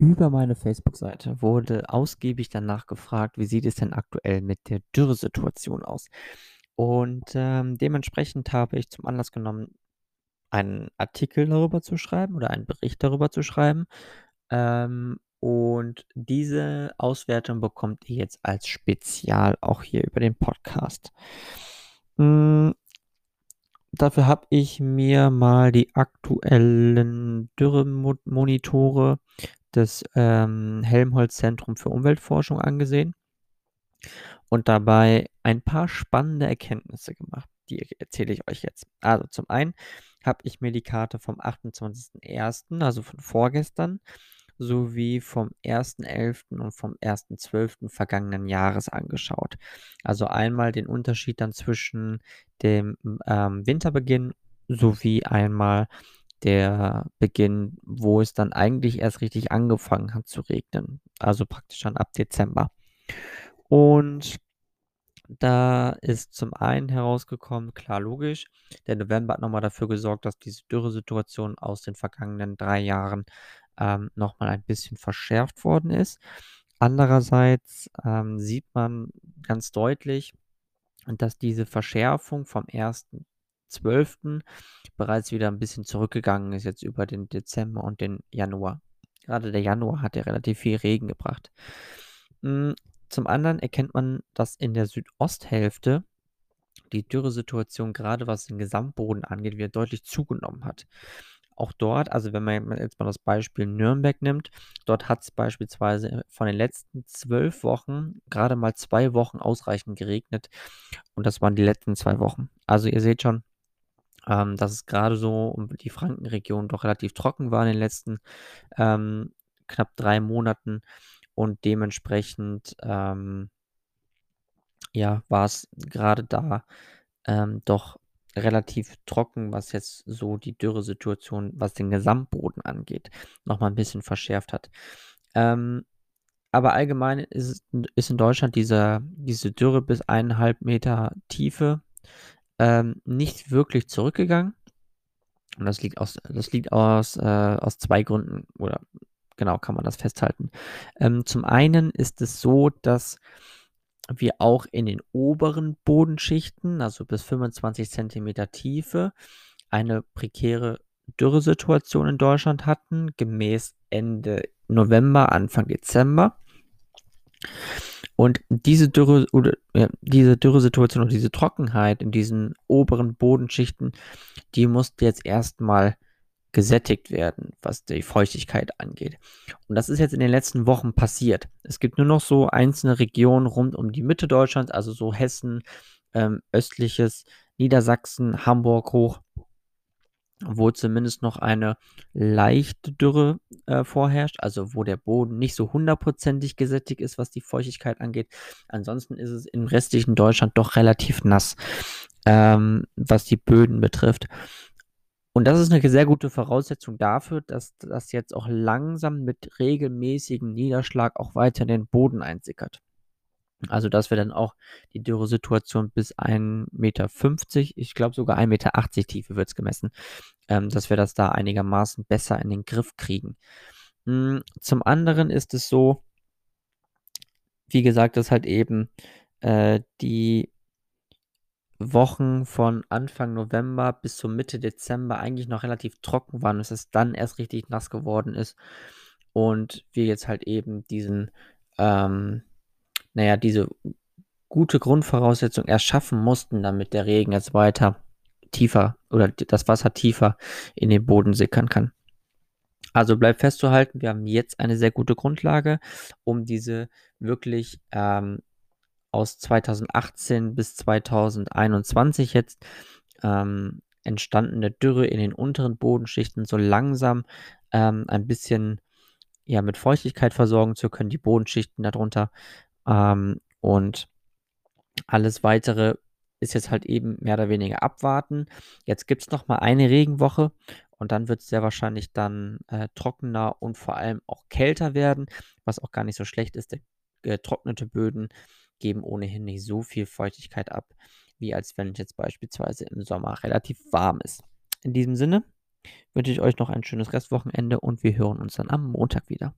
Über meine Facebook-Seite wurde ausgiebig danach gefragt, wie sieht es denn aktuell mit der Dürresituation aus? Und, ähm, dementsprechend habe ich zum Anlass genommen, einen Artikel darüber zu schreiben oder einen Bericht darüber zu schreiben. Ähm, und diese Auswertung bekommt ihr jetzt als Spezial auch hier über den Podcast. Hm, dafür habe ich mir mal die aktuellen Dürremonitore des ähm, Helmholtz-Zentrum für Umweltforschung angesehen und dabei ein paar spannende Erkenntnisse gemacht. Die erzähle ich euch jetzt. Also zum einen habe ich mir die Karte vom 28.01., also von vorgestern, sowie vom 1.11. und vom 1.12. vergangenen Jahres angeschaut. Also einmal den Unterschied dann zwischen dem ähm, Winterbeginn sowie einmal der Beginn, wo es dann eigentlich erst richtig angefangen hat zu regnen. Also praktisch dann ab Dezember. Und da ist zum einen herausgekommen, klar logisch, der November hat nochmal dafür gesorgt, dass diese Dürresituation aus den vergangenen drei Jahren ähm, nochmal ein bisschen verschärft worden ist. Andererseits ähm, sieht man ganz deutlich, dass diese Verschärfung vom 1.12. bereits wieder ein bisschen zurückgegangen ist, jetzt über den Dezember und den Januar. Gerade der Januar hat ja relativ viel Regen gebracht. Hm, zum anderen erkennt man, dass in der Südosthälfte die Dürresituation, gerade was den Gesamtboden angeht, wieder deutlich zugenommen hat. Auch dort, also wenn man jetzt mal das Beispiel Nürnberg nimmt, dort hat es beispielsweise von den letzten zwölf Wochen gerade mal zwei Wochen ausreichend geregnet. Und das waren die letzten zwei Wochen. Also ihr seht schon, ähm, dass es gerade so um die Frankenregion doch relativ trocken war in den letzten ähm, knapp drei Monaten. Und dementsprechend, ähm, ja, war es gerade da ähm, doch relativ trocken, was jetzt so die Dürresituation, was den Gesamtboden angeht, nochmal ein bisschen verschärft hat. Ähm, aber allgemein ist, ist in Deutschland diese, diese Dürre bis eineinhalb Meter Tiefe ähm, nicht wirklich zurückgegangen. Und das liegt aus, das liegt aus, äh, aus zwei Gründen, oder genau kann man das festhalten. Ähm, zum einen ist es so, dass wir auch in den oberen Bodenschichten, also bis 25 Zentimeter Tiefe, eine prekäre Dürresituation in Deutschland hatten, gemäß Ende November, Anfang Dezember. Und diese Dürre oder äh, diese Dürresituation und diese Trockenheit in diesen oberen Bodenschichten, die musste jetzt erstmal gesättigt werden, was die Feuchtigkeit angeht. Und das ist jetzt in den letzten Wochen passiert. Es gibt nur noch so einzelne Regionen rund um die Mitte Deutschlands, also so Hessen, ähm, östliches Niedersachsen, Hamburg hoch, wo zumindest noch eine leichte Dürre äh, vorherrscht, also wo der Boden nicht so hundertprozentig gesättigt ist, was die Feuchtigkeit angeht. Ansonsten ist es im restlichen Deutschland doch relativ nass, ähm, was die Böden betrifft. Und das ist eine sehr gute Voraussetzung dafür, dass das jetzt auch langsam mit regelmäßigem Niederschlag auch weiter in den Boden einsickert. Also, dass wir dann auch die Dürresituation bis 1,50 Meter, ich glaube sogar 1,80 Meter Tiefe wird es gemessen, ähm, dass wir das da einigermaßen besser in den Griff kriegen. Hm, zum anderen ist es so, wie gesagt, dass halt eben äh, die Wochen von Anfang November bis zur Mitte Dezember eigentlich noch relativ trocken waren, bis es dann erst richtig nass geworden ist und wir jetzt halt eben diesen, ähm, naja, diese gute Grundvoraussetzung erschaffen mussten, damit der Regen jetzt weiter tiefer oder das Wasser tiefer in den Boden sickern kann. Also bleibt festzuhalten, wir haben jetzt eine sehr gute Grundlage, um diese wirklich ähm, aus 2018 bis 2021 jetzt ähm, entstandene Dürre in den unteren Bodenschichten so langsam ähm, ein bisschen ja, mit Feuchtigkeit versorgen zu können, die Bodenschichten darunter. Ähm, und alles weitere ist jetzt halt eben mehr oder weniger abwarten. Jetzt gibt es noch mal eine Regenwoche und dann wird es sehr wahrscheinlich dann äh, trockener und vor allem auch kälter werden, was auch gar nicht so schlecht ist. Getrocknete Böden geben ohnehin nicht so viel Feuchtigkeit ab, wie als wenn es jetzt beispielsweise im Sommer relativ warm ist. In diesem Sinne wünsche ich euch noch ein schönes Restwochenende und wir hören uns dann am Montag wieder.